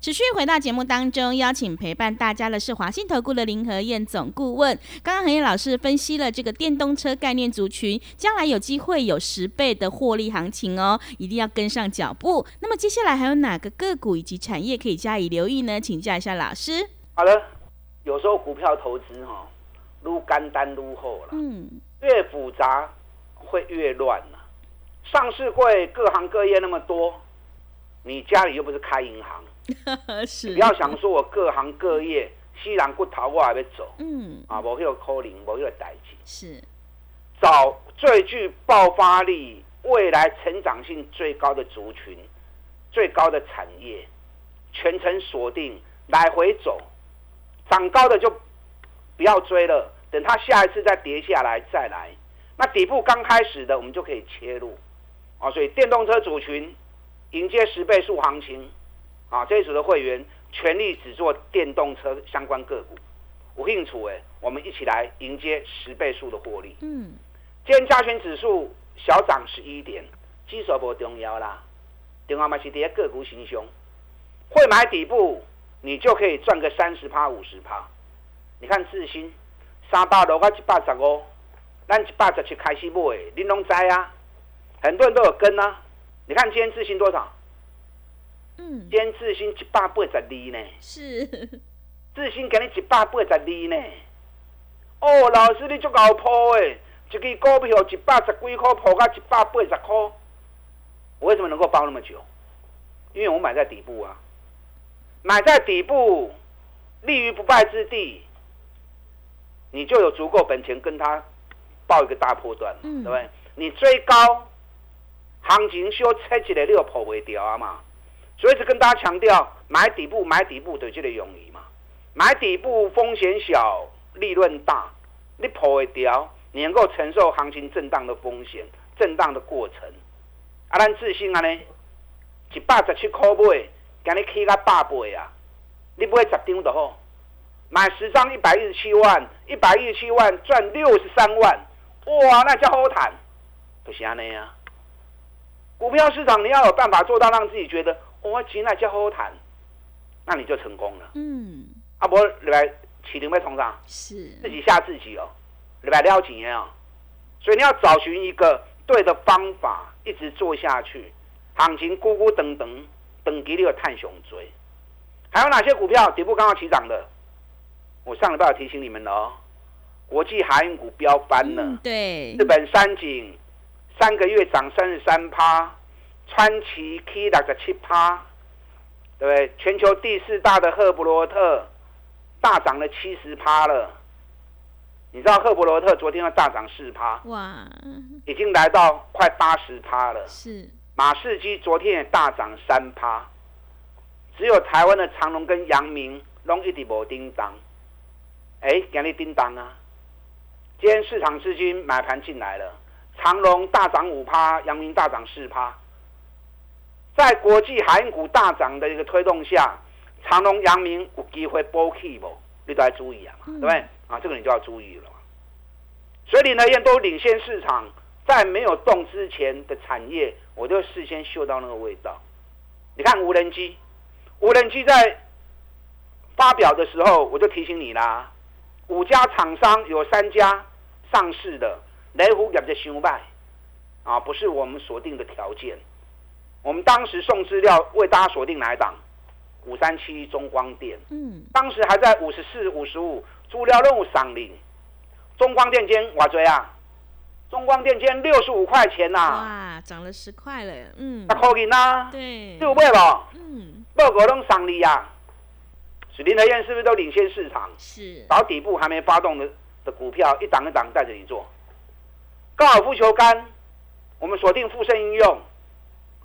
持续回到节目当中，邀请陪伴大家的是华信投顾的林和燕总顾问。刚刚何燕老师分析了这个电动车概念族群，将来有机会有十倍的获利行情哦，一定要跟上脚步。那么接下来还有哪个个股以及产业可以加以留意呢？请教一下老师。好了，有时候股票投资哈，撸干单撸后了，嗯，越复杂会越乱了。上市会各行各业那么多，你家里又不是开银行。是，不要想说我各行各业西然不逃我还要走，嗯，啊，无有可能，无有代志，是，找最具爆发力、未来成长性最高的族群、最高的产业，全程锁定，来回走，涨高的就不要追了，等它下一次再跌下来再来，那底部刚开始的我们就可以切入，啊，所以电动车族群迎接十倍数行情。啊，这一组的会员全力只做电动车相关个股，我兴趣哎，我们一起来迎接十倍数的获利。嗯，今天加权指数小涨十一点，基数不重要啦，电话嘛是跌个股行凶，会买底部，你就可以赚个三十趴五十趴。你看智新三百六到一百十五，咱一百十七开始买，您拢知啊，很多人都有跟啊。你看今天智新多少？嗯，今自新一百八十二呢，是，自新给你一百八十二呢。哦，老师你足够破诶，一支股票一百十几块破到一百八十块，我为什么能够包那么久？因为我买在底部啊，买在底部，立于不败之地，你就有足够本钱跟他报一个大破段，对不对？你追高，行情小踩起来你又破不掉啊嘛。所以是跟大家强调，买底部买底部的这个容易嘛，买底部风险小，利润大，你破会掉，你能够承受行情震荡的风险，震荡的过程。啊，咱自信啊呢，一百十七块买，今日起到百倍啊，你买十张就好，买十张一百一十七万，一百一十七万赚六十三万，哇，那叫好谈，不是安尼啊。股票市场你要有办法做到让自己觉得。我钱来叫好谈，那你就成功了。嗯，啊，不，你来起零被冲上，是自己吓自己哦，你来撩钱啊。所以你要找寻一个对的方法，一直做下去。行情咕咕等等，等级你有探熊追。还有哪些股票底部刚刚起涨的？我上礼拜提醒你们了哦。国际海运股飙翻了，对，日本三井三个月涨三十三趴。川崎 K 六十七趴，对不对？全球第四大的赫伯罗特大涨了七十趴了。你知道赫伯罗特昨天要大涨四趴，哇，已经来到快八十趴了。是马士基昨天也大涨三趴，只有台湾的长隆跟阳明拢一直无叮当。哎，给你叮当啊！今天市场资金买盘进来了，长隆大涨五趴，阳明大涨四趴。在国际海运股大涨的一个推动下，长隆、阳明有机会波起不？你都要注意啊，对不对？啊，这个你就要注意了嘛。所以林德燕都领先市场，在没有动之前的产业，我就事先嗅到那个味道。你看无人机，无人机在发表的时候，我就提醒你啦，五家厂商有三家上市的，雷虎业绩修败啊，不是我们锁定的条件。我们当时送资料为大家锁定哪一档？五三七中光电。嗯，当时还在五十四、五十五，资料任务上领。中光电间我追啊！中光电间六十五块钱呐！哇，涨了十块了。嗯，十块钱呐。对，六倍了。嗯，报告拢上利呀。水林德燕是不是都领先市场？是。找底部还没发动的的股票，一档一档带着你做。高尔夫球杆，我们锁定富盛应用。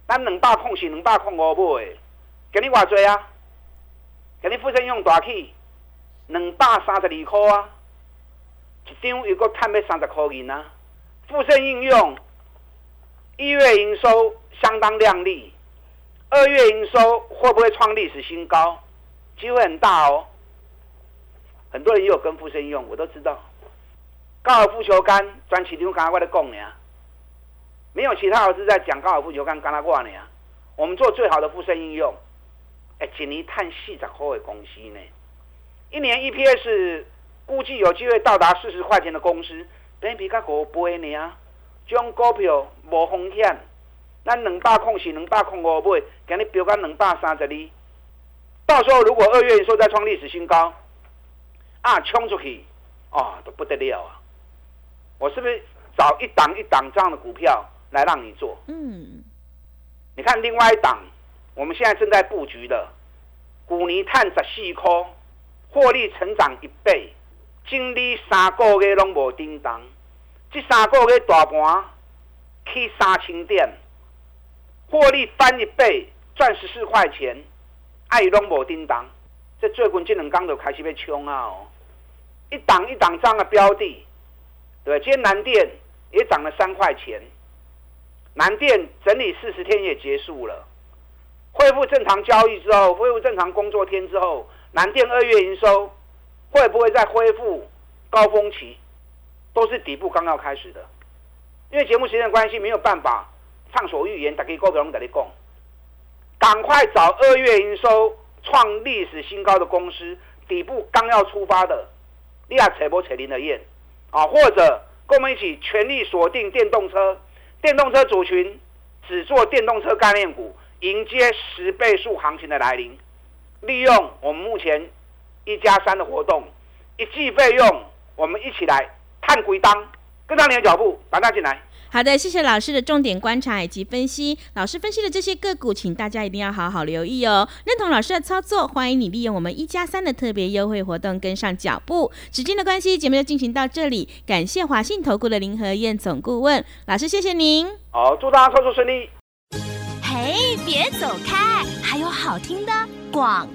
咱两百控是两百空五买，给你偌济啊？给你富盛用大起，两百三十二块啊，一张又搁赚要三十块银啊！富盛应用一月营收相当亮丽，二月营收会不会创历史新高？机会很大哦。很多人也有跟富盛用，我都知道。高尔夫球杆专市场刚刚我咧讲呢。没有其他老师在讲高尔夫球杆，跟他挂呢啊！我们做最好的附身应用哎，一年探四十块的公司呢，一年 EPS 估计有机会到达四十块钱的公司，等比较五倍呢。这种股票无风险，咱两百空是两百空五买，今日标到两百三十二。到时候如果二月营收再创历史新高，啊，冲出去，哦，都不得了啊！我是不是找一档一档这样的股票来让你做？嗯，你看另外一档，我们现在正在布局的古尼碳十四块，获利成长一倍，经历三个月拢无叮当，这三个月大盘去三千点，获利翻一倍，赚十四块钱。爱拢无叮当，这最近这两天就开始要冲啊！哦，一档一档涨的标的，对，今天南电也涨了三块钱，南电整理四十天也结束了，恢复正常交易之后，恢复正常工作天之后，南电二月营收会不会再恢复高峰期？都是底部刚要开始的，因为节目时间关系，没有办法畅所欲言，大家股票拢在你讲。赶快找二月营收创历史新高的公司，底部刚要出发的，你亚扯波扯林的燕。啊，或者跟我们一起全力锁定电动车，电动车组群只做电动车概念股，迎接十倍数行情的来临。利用我们目前一加三的活动，一季费用，我们一起来探鬼当，跟上你的脚步，马上进来。好的，谢谢老师的重点观察以及分析。老师分析的这些个股，请大家一定要好好留意哦。认同老师的操作，欢迎你利用我们一加三的特别优惠活动跟上脚步。时间的关系，节目就进行到这里。感谢华信投顾的林和燕总顾问老师，谢谢您。好，祝大家操作顺利。嘿，别走开，还有好听的广。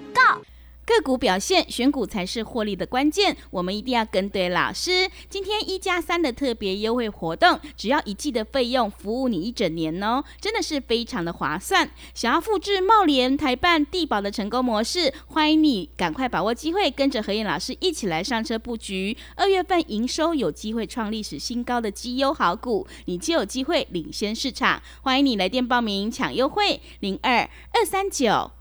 个股表现，选股才是获利的关键。我们一定要跟对老师。今天一加三的特别优惠活动，只要一季的费用，服务你一整年哦，真的是非常的划算。想要复制茂联、台办、地保的成功模式，欢迎你赶快把握机会，跟着何燕老师一起来上车布局。二月份营收有机会创历史新高的绩优好股，你就有机会领先市场。欢迎你来电报名抢优惠，零二二三九。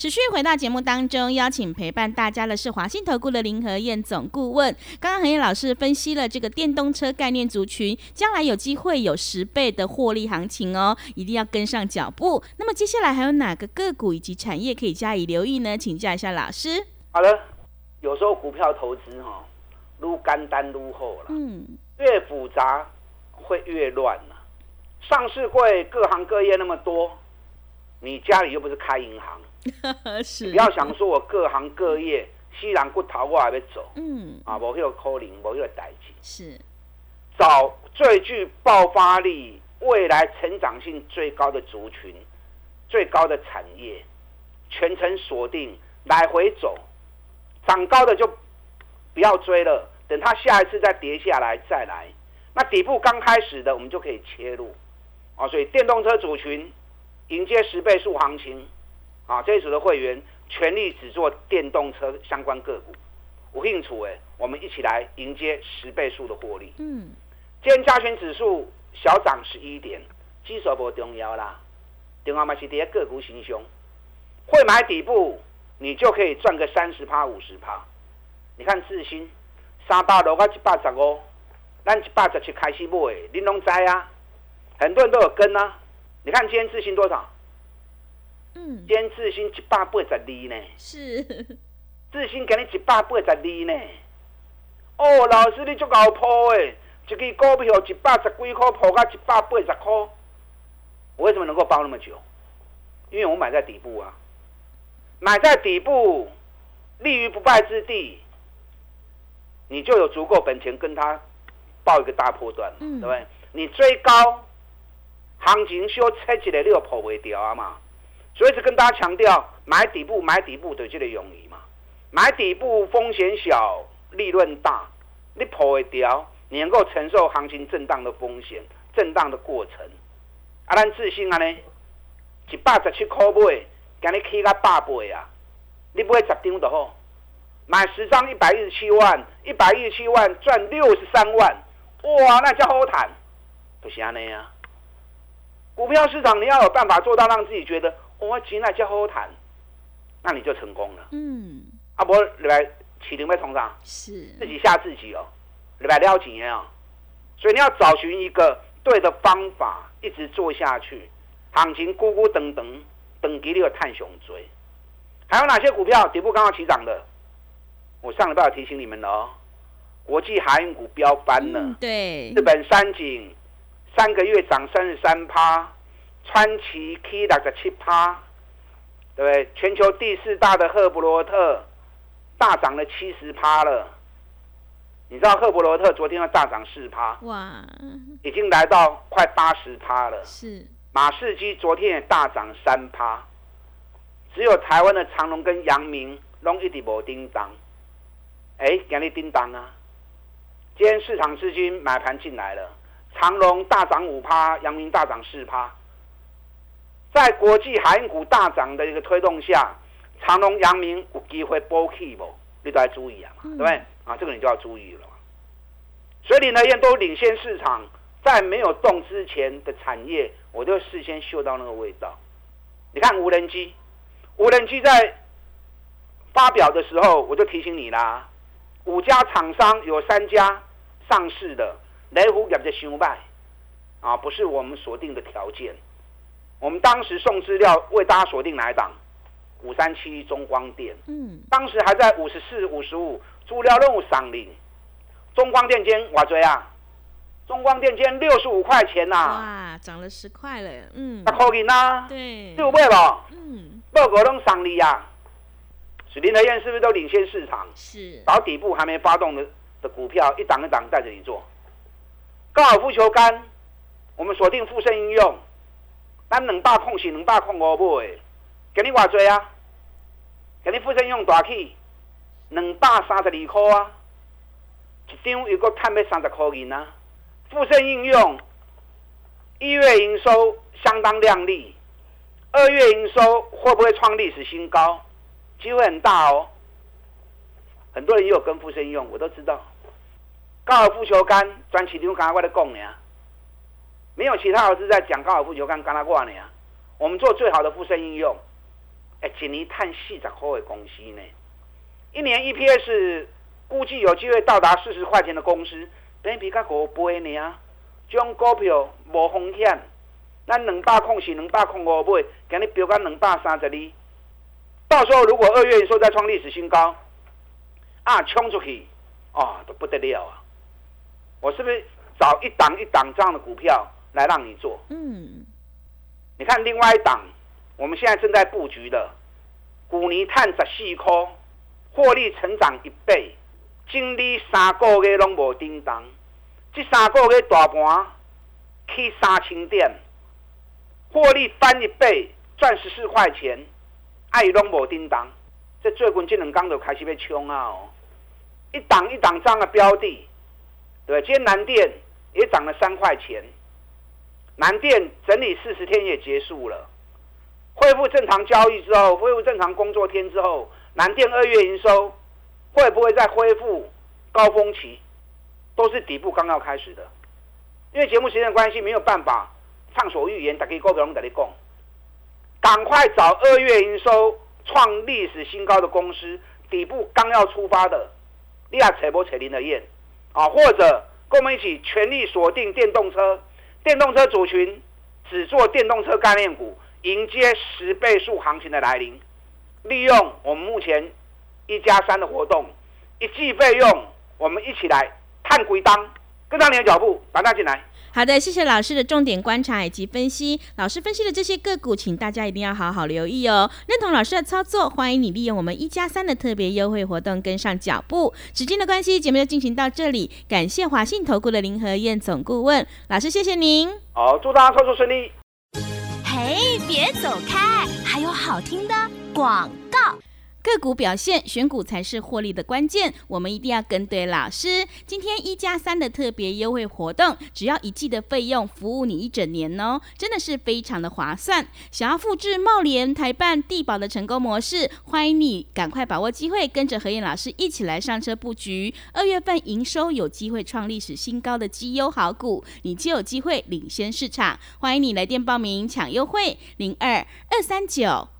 持续回到节目当中，邀请陪伴大家的是华信投顾的林和燕总顾问。刚刚何燕老师分析了这个电动车概念族群，将来有机会有十倍的获利行情哦，一定要跟上脚步。那么接下来还有哪个个股以及产业可以加以留意呢？请教一下老师。好了，有时候股票投资哈，撸干单撸后了，嗯，越复杂会越乱了。上市会各行各业那么多，你家里又不是开银行。是，不要想说我各行各业西然不逃，我还要走。嗯，啊，无有可能，无有代志。是，找最具爆发力、未来成长性最高的族群、最高的产业，全程锁定，来回走，涨高的就不要追了，等它下一次再跌下来再来。那底部刚开始的，我们就可以切入。啊，所以电动车族群迎接十倍数行情。啊，这一组的会员全力只做电动车相关个股，我兴趣哎，我们一起来迎接十倍数的获利。嗯，今天加权指数小涨十一点，基数不重要啦，电话嘛是跌个股行凶，会买底部，你就可以赚个三十趴五十趴。你看智新三百六到一百十五，咱一百十七开始买，恁拢知啊，很多人都有跟啊。你看今天智新多少？嗯，今天智新一百八十二呢，是智新给你一百八十二呢。哦，老师你足够破诶，一支股票一百十几块破到一百八十块，我为什么能够包那么久？因为我买在底部啊，买在底部，立于不败之地，你就有足够本钱跟他报一个大破段，对不对？你追高，行情小踩起来你又破不掉啊嘛。所以，是跟大家强调，买底部，买底部的这个容易嘛？买底部风险小，利润大，你破会掉，你能够承受行情震荡的风险、震荡的过程。啊，咱自信啊呢，一百十七块买，今日起到百倍啊！你买十张就好，买十张一百一十七万，一百一十七万赚六十三万，哇，那叫好谈，不是安尼啊！股票市场你要有办法做到让自己觉得我钱那叫好好谈，那你就成功了。嗯，啊，不，礼拜起零被冲上，是自己吓自己哦，礼拜撩钱哦，所以你要找寻一个对的方法，一直做下去，行情咕咕等等，等级你有探熊追。还有哪些股票底部刚好起涨的？我上礼拜有提醒你们了哦，国际海运股飙翻了，嗯，对日，本三井三个月涨三十三趴，川崎 K 六十七趴，对不对？全球第四大的赫伯罗特大涨了七十趴了。你知道赫伯罗特昨天要大涨四趴，哇，已经来到快八十趴了。是，马士基昨天也大涨三趴，只有台湾的长隆跟阳明拢一直无叮当。哎，今日叮当啊！今天市场资金买盘进来了，长隆大涨五趴，阳明大涨四趴。在国际海运股大涨的一个推动下，长隆、阳明有机会波起不？你都要注意啊，嗯对不对？啊，这个你就要注意了嘛。所以林德燕都领先市场，在没有动之前的产业，我就事先嗅到那个味道。你看无人机，无人机在发表的时候，我就提醒你啦，五家厂商有三家上市的，雷虎业的修败啊，不是我们锁定的条件。我们当时送资料为大家锁定哪一档？五三七中光电，嗯，当时还在五十四、五十五，资料任务赏领。中光电今我追啊，中光电今天六十五块钱呐、哇，涨了十块了，嗯。十，块银呐，对。你，有买不？嗯，报告拢赏你呀、水林德燕是不是都领先市场？是，找底部还没发动的的股票，一档一档带着你做。高尔夫球杆，我们锁定富盛应用，咱两百空是两百空五买，给你偌济啊？给你富盛用大气，两百三十二块啊，一张又搁赚要三十块银啊。富盛应用一月营收相当亮丽，二月营收会不会创历史新高？机会很大哦。很多人也有跟富盛用，我都知道。高尔夫球杆专市场刚刚我在讲呢，没有其他老师在讲高尔夫球杆，刚刚挂呢。我们做最好的富盛应用，哎，一年探四十块的公司呢，一年 EPS 估计有机会到达四十块钱的公司，本比较五倍呢。这种股票无风险，咱两百空是两百空五买，今日标到两百三十二。到时候如果二月营收再创历史新高，啊，冲出去，哦，都不得了啊！我是不是找一档一档这样的股票来让你做？嗯，你看另外一档，我们现在正在布局的古尼碳十四颗，获利成长一倍，经历三个月拢无叮当，这三个月大盘去三千点，获利翻一倍，赚十四块钱，爱拢无叮当，这最近这两天就开始被冲啊哦，一档一档这样的标的，对，今天南电也涨了三块钱。南电整理四十天也结束了，恢复正常交易之后，恢复正常工作天之后，南电二月营收会不会再恢复高峰期？都是底部刚要开始的，因为节目时间关系，没有办法畅所欲言，大家股票拢跟你讲，赶快找二月营收创历史新高的公司，底部刚要出发的，你也扯不扯林的燕啊，或者跟我们一起全力锁定电动车。电动车族群只做电动车概念股，迎接十倍数行情的来临。利用我们目前一加三的活动，一季费用，我们一起来探鬼当，跟上你的脚步，把它进来。好的，谢谢老师的重点观察以及分析。老师分析的这些个股，请大家一定要好好留意哦。认同老师的操作，欢迎你利用我们一加三的特别优惠活动跟上脚步。时间的关系，节目就进行到这里。感谢华信投顾的林和燕总顾问老师，谢谢您。好，祝大家操作顺利。嘿，别走开，还有好听的广。个股表现，选股才是获利的关键。我们一定要跟对老师。今天一加三的特别优惠活动，只要一季的费用，服务你一整年哦，真的是非常的划算。想要复制茂联、台办、地保的成功模式，欢迎你赶快把握机会，跟着何燕老师一起来上车布局。二月份营收有机会创历史新高的绩优好股，你就有机会领先市场。欢迎你来电报名抢优惠，零二二三九。